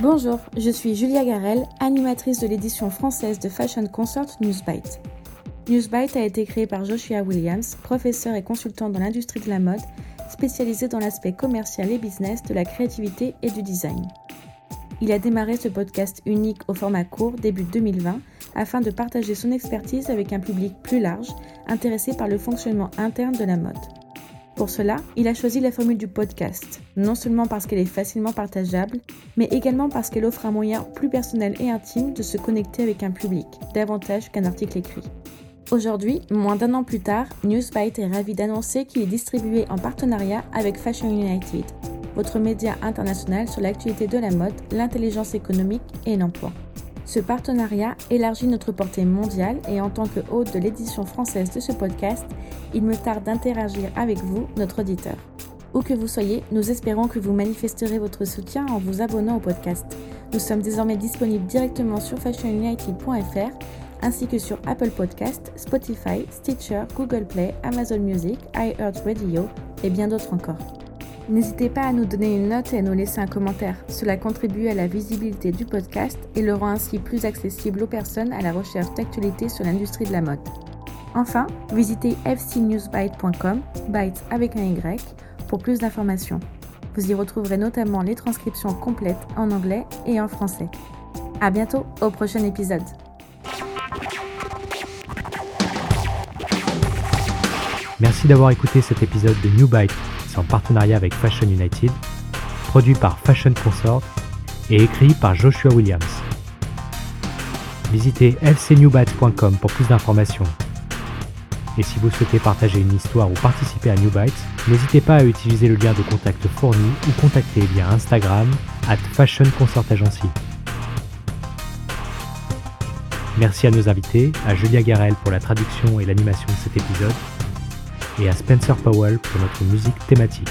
Bonjour, je suis Julia Garel, animatrice de l'édition française de Fashion Consort Newsbite. Newsbite a été créé par Joshua Williams, professeur et consultant dans l'industrie de la mode, spécialisé dans l'aspect commercial et business de la créativité et du design. Il a démarré ce podcast unique au format court début 2020 afin de partager son expertise avec un public plus large intéressé par le fonctionnement interne de la mode. Pour cela, il a choisi la formule du podcast, non seulement parce qu'elle est facilement partageable, mais également parce qu'elle offre un moyen plus personnel et intime de se connecter avec un public, davantage qu'un article écrit. Aujourd'hui, moins d'un an plus tard, Newsbite est ravi d'annoncer qu'il est distribué en partenariat avec Fashion United, votre média international sur l'actualité de la mode, l'intelligence économique et l'emploi. Ce partenariat élargit notre portée mondiale et en tant que hôte de l'édition française de ce podcast, il me tarde d'interagir avec vous, notre auditeur. Où que vous soyez, nous espérons que vous manifesterez votre soutien en vous abonnant au podcast. Nous sommes désormais disponibles directement sur fashionunited.fr ainsi que sur Apple Podcast, Spotify, Stitcher, Google Play, Amazon Music, iHeartRadio et bien d'autres encore. N'hésitez pas à nous donner une note et à nous laisser un commentaire. Cela contribue à la visibilité du podcast et le rend ainsi plus accessible aux personnes à la recherche d'actualités sur l'industrie de la mode. Enfin, visitez fcnewsbyte.com, byte avec un Y, pour plus d'informations. Vous y retrouverez notamment les transcriptions complètes en anglais et en français. À bientôt au prochain épisode. Merci d'avoir écouté cet épisode de New Byte en partenariat avec Fashion United, produit par Fashion Consort et écrit par Joshua Williams. Visitez fcnewbytes.com pour plus d'informations. Et si vous souhaitez partager une histoire ou participer à New Bytes, n'hésitez pas à utiliser le lien de contact fourni ou contacter via Instagram at Fashion Consort Agency. Merci à nos invités, à Julia Garel pour la traduction et l'animation de cet épisode, et à Spencer Powell pour notre musique thématique.